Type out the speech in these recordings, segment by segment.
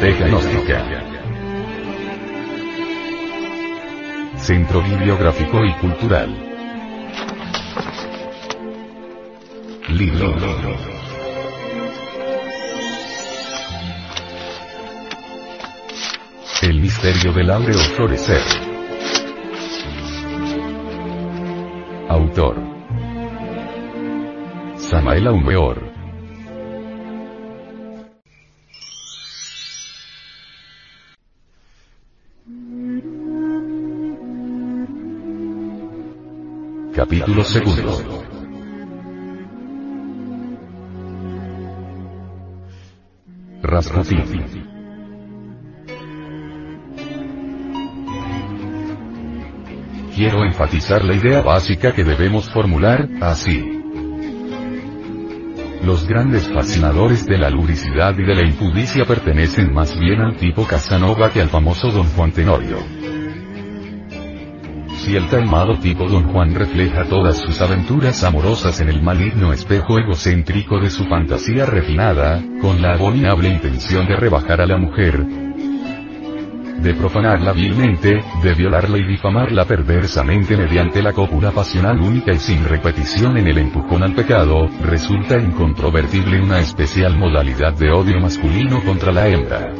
Biblioteca. Centro Bibliográfico y Cultural. Libro. El misterio del áureo florecer. Autor. Samael Aumeor. Capítulo segundo. Rasputin. Quiero enfatizar la idea básica que debemos formular, así. Los grandes fascinadores de la lubricidad y de la impudicia pertenecen más bien al tipo Casanova que al famoso Don Juan Tenorio. Si el taimado tipo Don Juan refleja todas sus aventuras amorosas en el maligno espejo egocéntrico de su fantasía refinada, con la abominable intención de rebajar a la mujer, de profanarla vilmente, de violarla y difamarla perversamente mediante la cópula pasional única y sin repetición en el empujón al pecado, resulta incontrovertible una especial modalidad de odio masculino contra la hembra.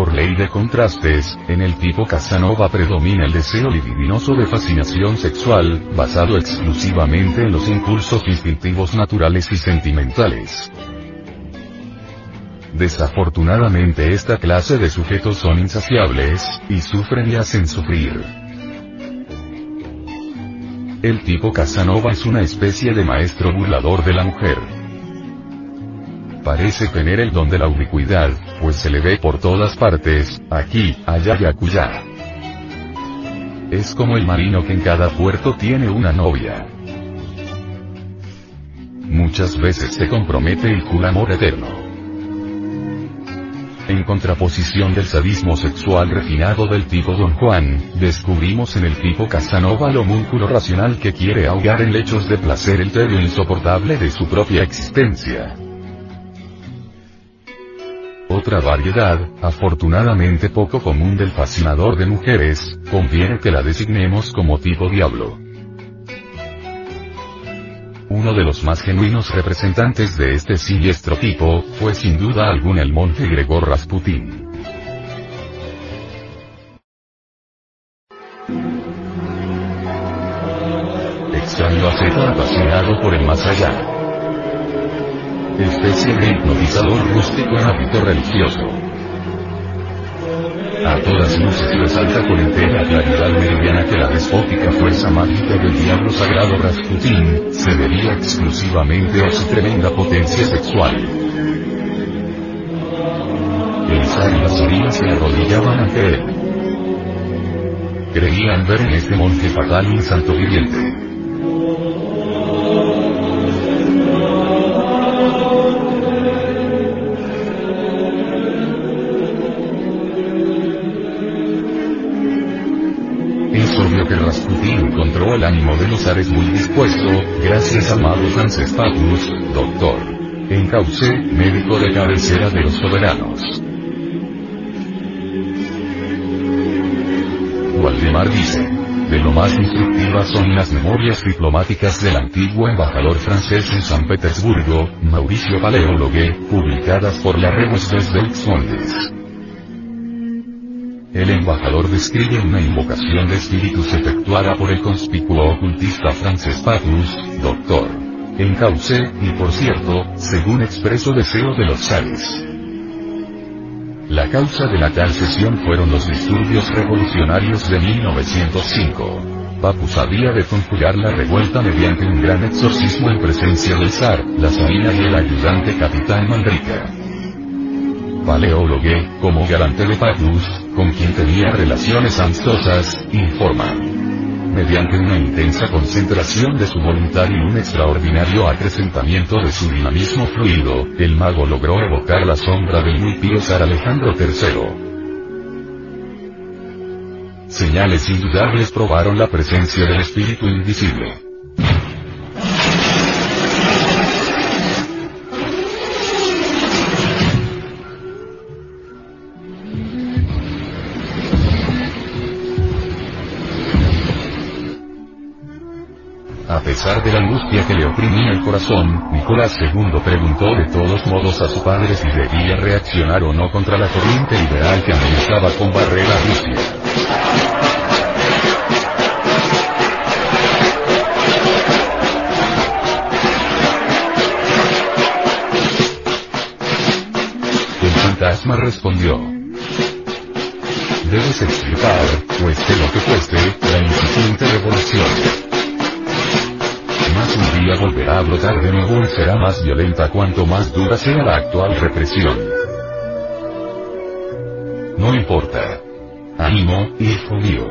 Por ley de contrastes, en el tipo Casanova predomina el deseo libidinoso de fascinación sexual, basado exclusivamente en los impulsos instintivos naturales y sentimentales. Desafortunadamente esta clase de sujetos son insaciables, y sufren y hacen sufrir. El tipo Casanova es una especie de maestro burlador de la mujer. Parece tener el don de la ubicuidad, pues se le ve por todas partes, aquí, allá y acullá. Es como el marino que en cada puerto tiene una novia. Muchas veces se compromete y jura amor eterno. En contraposición del sadismo sexual refinado del tipo Don Juan, descubrimos en el tipo Casanova el homúnculo racional que quiere ahogar en lechos de placer el tedio insoportable de su propia existencia. Otra variedad, afortunadamente poco común del fascinador de mujeres, conviene que la designemos como tipo diablo. Uno de los más genuinos representantes de este siniestro tipo, fue sin duda alguna el monje Gregor Rasputin. Extraño aceta apasionado por el más allá. Especie de hipnotizador rústico en hábito religioso. A todas luces resalta con entera claridad meridiana que la despótica fuerza mágica del diablo sagrado Rasputin, se debía exclusivamente a su tremenda potencia sexual. El zar y las orillas se arrodillaban ante él. Creían ver en este monje fatal un santo viviente. Rasputin encontró el ánimo de los zares muy dispuesto, gracias a amado Frances Patus, doctor. En Cauce, médico de cabecera de los soberanos. Waldemar dice. De lo más instructivas son las memorias diplomáticas del antiguo embajador francés en San Petersburgo, Mauricio Paleólogue, publicadas por la Revue des Volksfondes. El embajador describe una invocación de espíritus efectuada por el conspicuo ocultista Frances Patus, doctor. En Cauce, y por cierto, según expreso deseo de los zares. La causa de la tal sesión fueron los disturbios revolucionarios de 1905. Papus había de conjurar la revuelta mediante un gran exorcismo en presencia del zar, la zarina y el ayudante capitán Manrica. Paleólogue, como garante de Papus, con quien tenía relaciones amistosas, informa. Mediante una intensa concentración de su voluntad y un extraordinario acrecentamiento de su dinamismo fluido, el mago logró evocar la sombra del muy pío zar Alejandro III. Señales indudables probaron la presencia del espíritu invisible. A pesar de la angustia que le oprimía el corazón, Nicolás II preguntó de todos modos a su padre si debía reaccionar o no contra la corriente liberal que amenazaba con barrer a Rusia. fantasma respondió. Debes explicar, cueste lo que cueste, la incipiente revolución. Un día volverá a brotar de nuevo y será más violenta cuanto más dura sea la actual represión. No importa. Ánimo, hijo mío.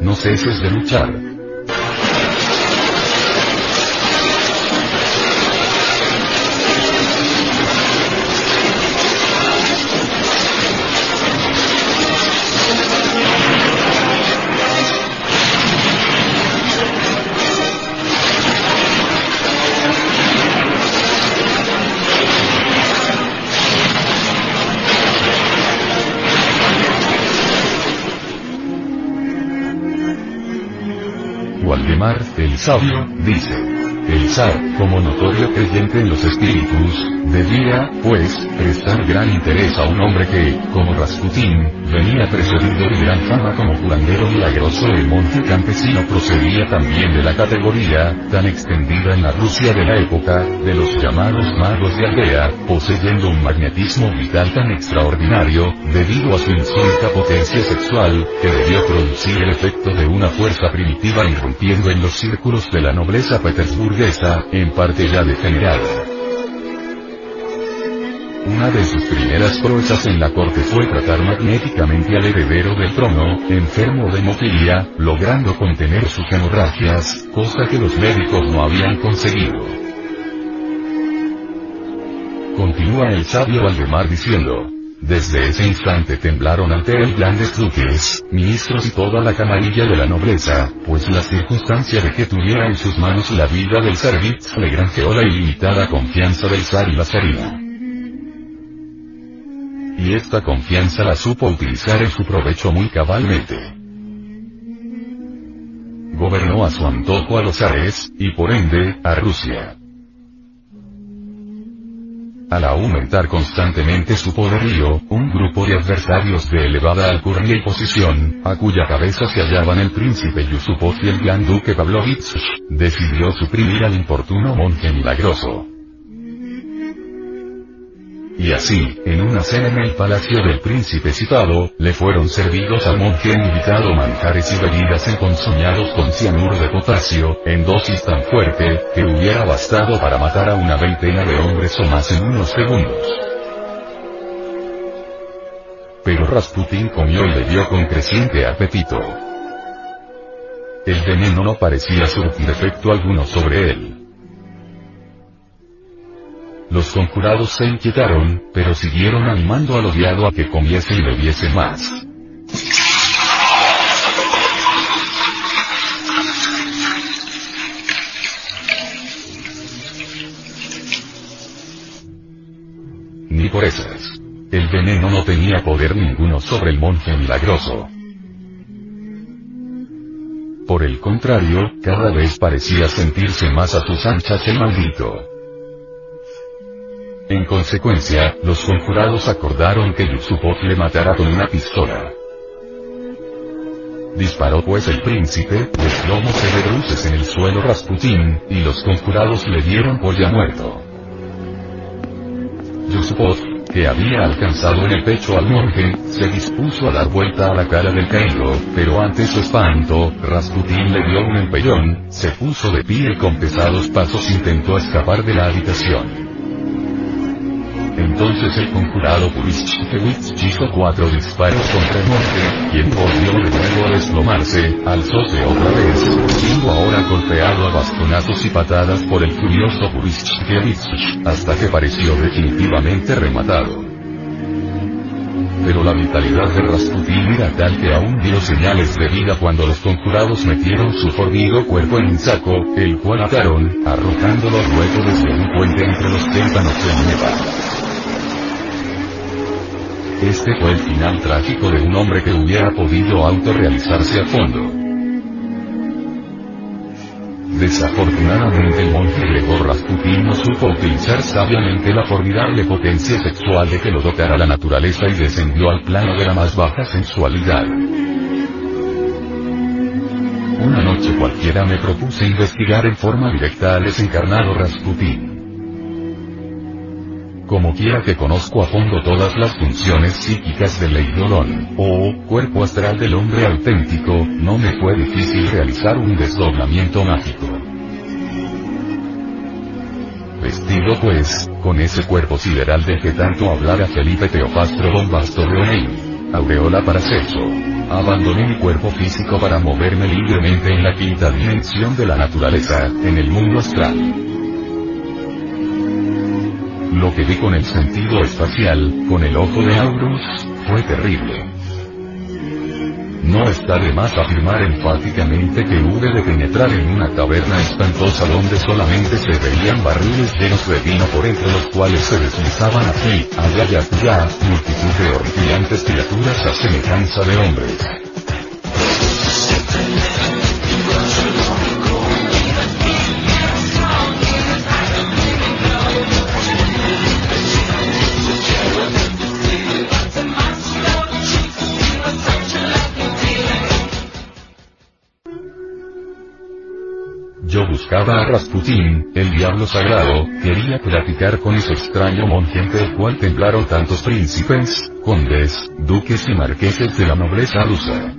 No ceses de luchar. Sabio, dice. El zar, como notorio creyente en los espíritus, debía, pues, prestar gran interés a un hombre que, como Rasputín, venía precedido de gran fama como curandero milagroso el monje campesino procedía también de la categoría, tan extendida en la Rusia de la época, de los llamados magos de aldea, poseyendo un magnetismo vital tan extraordinario, debido a su insólita potencia sexual, que debió producir el efecto de una fuerza primitiva irrumpiendo en los círculos de la nobleza petersburguesa, en parte ya degenerada. Una de sus primeras proezas en la corte fue tratar magnéticamente al heredero del trono, enfermo de hemofilia, logrando contener sus hemorragias, cosa que los médicos no habían conseguido. Continúa el sabio Valdemar diciendo, desde ese instante temblaron ante él grandes duques, ministros y toda la camarilla de la nobleza, pues la circunstancia de que tuviera en sus manos la vida del Servitz le granjeó la ilimitada confianza del zar y la zarina y esta confianza la supo utilizar en su provecho muy cabalmente. Gobernó a su antojo a los Ares, y por ende, a Rusia. Al aumentar constantemente su poderío, un grupo de adversarios de elevada alcurnia y posición, a cuya cabeza se hallaban el príncipe Yusupov y el gran duque Pavlovich, decidió suprimir al importuno monje milagroso. Y así, en una cena en el palacio del príncipe citado, le fueron servidos al monje invitado manjares y bebidas enconsoñados con cianuro de potasio, en dosis tan fuerte, que hubiera bastado para matar a una veintena de hombres o más en unos segundos. Pero Rasputin comió y bebió con creciente apetito. El veneno no parecía surtir efecto alguno sobre él. Los conjurados se inquietaron, pero siguieron animando al odiado a que comiese y bebiese más. Ni por esas. El veneno no tenía poder ninguno sobre el monje milagroso. Por el contrario, cada vez parecía sentirse más a sus anchas el maldito. En consecuencia, los conjurados acordaron que Yusupov le matara con una pistola. Disparó pues el príncipe, desplomóse de bruces en el suelo Rasputín, y los conjurados le dieron por ya muerto. Yusupov, que había alcanzado en el pecho al monje, se dispuso a dar vuelta a la cara del caído, pero ante su espanto, Rasputín le dio un empellón, se puso de pie y con pesados pasos intentó escapar de la habitación. Entonces el conjurado Purischkewicz hizo cuatro disparos contra el monje, quien volvió de nuevo a desplomarse, alzóse otra vez, siendo ahora golpeado a bastonazos y patadas por el furioso Purischkewicz, hasta que pareció definitivamente rematado. Pero la vitalidad de Rasputin era tal que aún dio señales de vida cuando los conjurados metieron su formido cuerpo en un saco, el cual ataron, arrojándolo luego desde un puente entre los témpanos de Neva. Este fue el final trágico de un hombre que hubiera podido autorrealizarse a fondo. Desafortunadamente el monje Gregor Rasputin no supo utilizar sabiamente la formidable potencia sexual de que lo dotara la naturaleza y descendió al plano de la más baja sensualidad. Una noche cualquiera me propuse investigar en forma directa al desencarnado Rasputin. Como quiera que conozco a fondo todas las funciones psíquicas del Eidolon, o cuerpo astral del hombre auténtico, no me fue difícil realizar un desdoblamiento mágico. Vestido pues, con ese cuerpo sideral de que tanto hablara Felipe Teofastro Bombasto Leonel. Aureola para sexo. Abandoné mi cuerpo físico para moverme libremente en la quinta dimensión de la naturaleza, en el mundo astral. Lo que vi con el sentido espacial, con el ojo de Aurus, fue terrible. No está de más afirmar enfáticamente que hube de penetrar en una taberna espantosa donde solamente se veían barriles llenos de vino por entre los cuales se deslizaban aquí, allá y allá, multitud de horripilantes criaturas a semejanza de hombres. Yo buscaba a Rasputín, el diablo sagrado, quería platicar con ese extraño monje ante el cual temblaron tantos príncipes, condes, duques y marqueses de la nobleza rusa.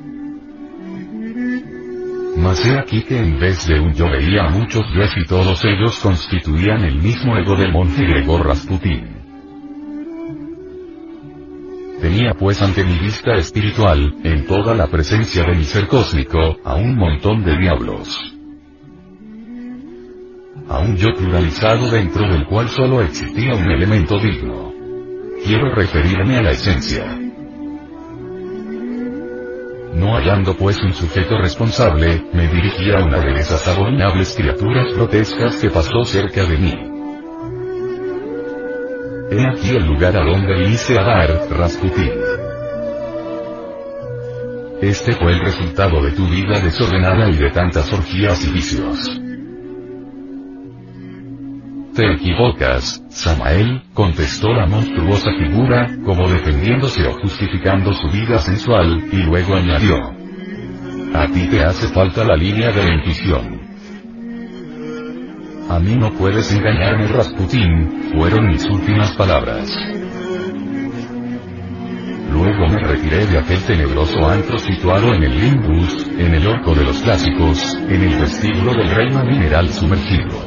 Mas he aquí que en vez de un yo veía a muchos yo y todos ellos constituían el mismo ego del monje Gregor Rasputín. Tenía pues ante mi vista espiritual, en toda la presencia de mi ser cósmico, a un montón de diablos a un yo pluralizado dentro del cual solo existía un elemento digno. Quiero referirme a la esencia. No hallando pues un sujeto responsable, me dirigí a una de esas abominables criaturas grotescas que pasó cerca de mí. He aquí el lugar a donde hice a dar, Rasputin. Este fue el resultado de tu vida desordenada y de tantas orgías y vicios. Te equivocas, Samael, contestó la monstruosa figura, como defendiéndose o justificando su vida sensual, y luego añadió. A ti te hace falta la línea de intuición. A mí no puedes engañarme Rasputín, fueron mis últimas palabras. Luego me retiré de aquel tenebroso antro situado en el Limbus, en el orco de los clásicos, en el vestíbulo del reino mineral sumergido.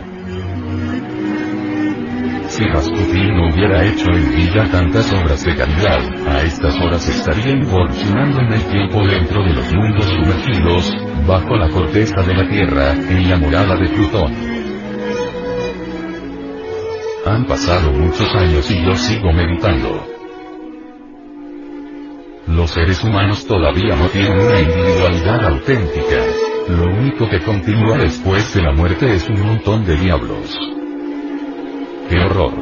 Si Rasputin no hubiera hecho en vida tantas obras de calidad, a estas horas estaría evolucionando en el tiempo dentro de los mundos sumergidos, bajo la corteza de la Tierra, en la morada de Plutón. Han pasado muchos años y yo sigo meditando. Los seres humanos todavía no tienen una individualidad auténtica. Lo único que continúa después de la muerte es un montón de diablos. ¡Qué horror!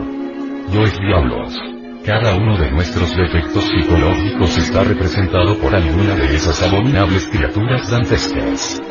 Yo es diablos. Cada uno de nuestros defectos psicológicos está representado por alguna de esas abominables criaturas dantescas.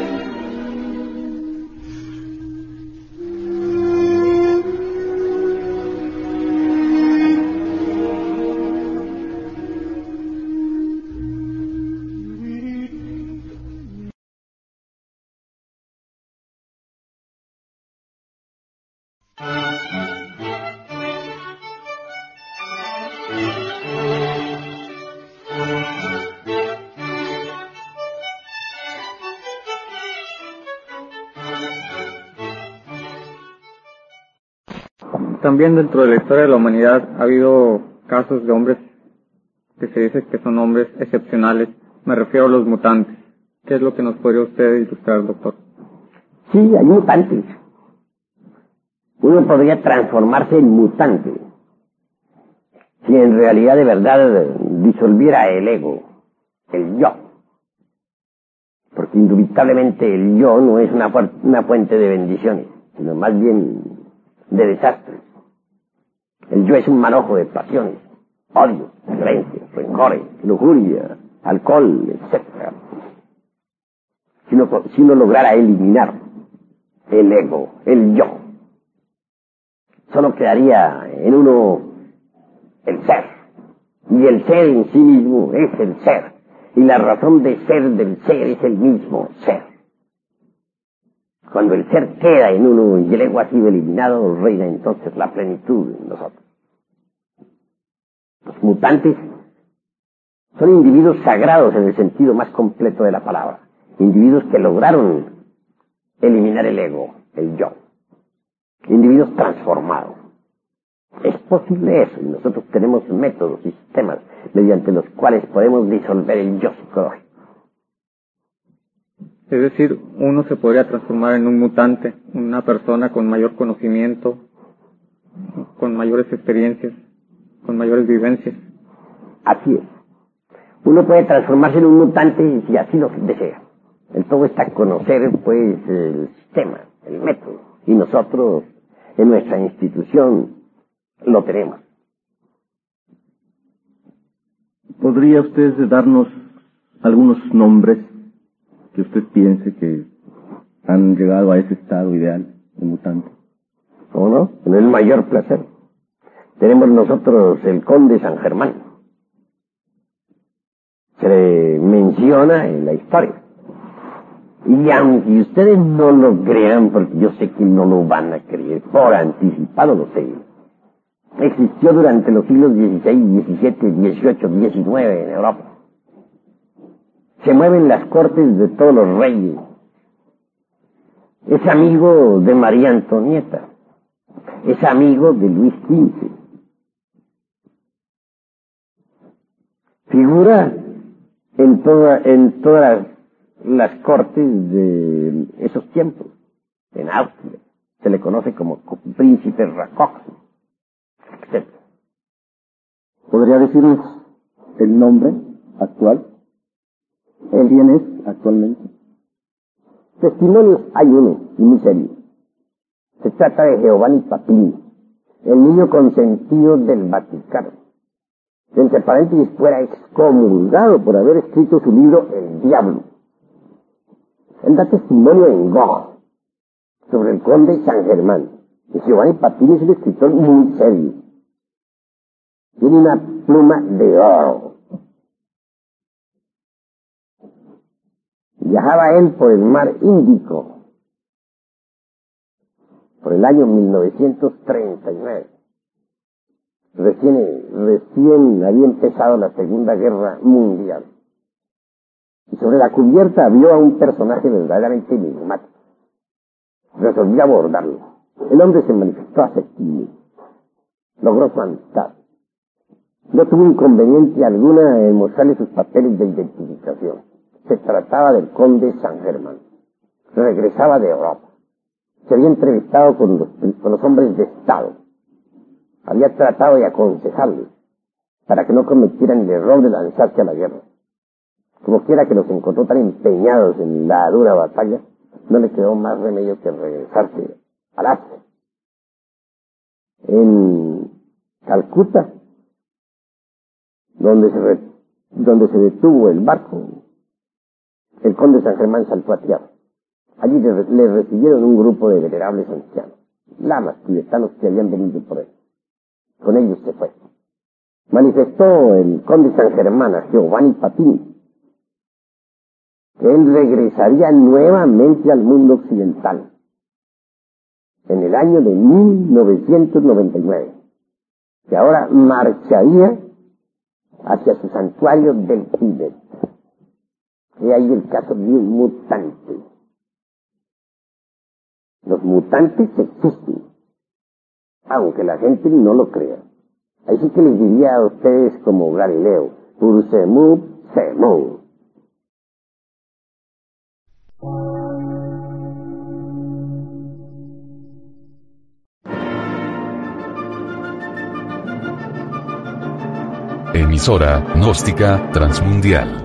También dentro de la historia de la humanidad ha habido casos de hombres que se dice que son hombres excepcionales. Me refiero a los mutantes. ¿Qué es lo que nos podría usted ilustrar, doctor? Sí, hay mutantes. Uno podría transformarse en mutante si en realidad de verdad disolviera el ego, el yo. Porque indubitablemente el yo no es una, una fuente de bendiciones, sino más bien de desastres. El yo es un manojo de pasiones, odio, creencia, rencores, lujuria, alcohol, etc. Si uno, si uno lograra eliminar el ego, el yo. Solo quedaría en uno el ser. Y el ser en sí mismo es el ser. Y la razón de ser del ser es el mismo ser. Cuando el ser queda en uno y el ego ha sido eliminado, reina entonces la plenitud en nosotros. Los mutantes son individuos sagrados en el sentido más completo de la palabra. Individuos que lograron eliminar el ego, el yo. Individuos transformados. Es posible eso y nosotros tenemos métodos sistemas mediante los cuales podemos disolver el yo psicológico. Es decir, uno se podría transformar en un mutante, una persona con mayor conocimiento, con mayores experiencias, con mayores vivencias. Así es. Uno puede transformarse en un mutante si así lo desea. El todo está conocer, pues, el sistema, el método. Y nosotros, en nuestra institución, lo tenemos. ¿Podría usted darnos algunos nombres que usted piense que han llegado a ese estado ideal de mutante? ¿Cómo no? Con el mayor placer. Tenemos nosotros el conde San Germán. Se le menciona en la historia. Y aunque ustedes no lo crean, porque yo sé que no lo van a creer, por anticipado lo sé, existió durante los siglos XVI, XVII, XVIII, XIX en Europa. Se mueven las cortes de todos los reyes. Es amigo de María Antonieta. Es amigo de Luis XV. Figura en, toda, en todas las, cortes de esos tiempos. En Austria se le conoce como príncipe Rakoczy ¿Podría decirnos el nombre actual? ¿Quién es actualmente? Testimonios hay uno, y muy serio. Se trata de Giovanni Papini, el niño consentido del Vaticano. Entre paréntesis, fuera excomulgado por haber escrito su libro El Diablo. Él da testimonio en Gog sobre el conde San Germán. Y Giovanni Papini es un escritor muy serio tiene una pluma de oro. Viajaba él por el mar Índico por el año 1939. Recién, recién había empezado la Segunda Guerra Mundial. Y sobre la cubierta vio a un personaje verdaderamente enigmático. Resolvió abordarlo. El hombre se manifestó aceptable. Logró su amistad. No tuvo inconveniente alguna en mostrarle sus papeles de identificación. Se trataba del conde San Germán. Regresaba de Europa. Se había entrevistado con los, hombres de Estado. Había tratado de aconsejarles para que no cometieran el error de lanzarse a la guerra. Como quiera que los encontró tan empeñados en la dura batalla, no le quedó más remedio que regresarse al Asia. En Calcuta donde se, donde se detuvo el barco, el conde San Germán saltó a tierra. Allí le, recibieron un grupo de venerables ancianos, lamas tibetanos que habían venido por él. Con ellos se fue. Manifestó el conde San Germán a Giovanni Patini que él regresaría nuevamente al mundo occidental en el año de 1999, que ahora marcharía hacia su santuario del Tíbet. Y ahí el caso de un mutante. Los mutantes existen, aunque la gente no lo crea. Así que les diría a ustedes como Galileo, Ursemub Semum. Emisora, gnóstica, transmundial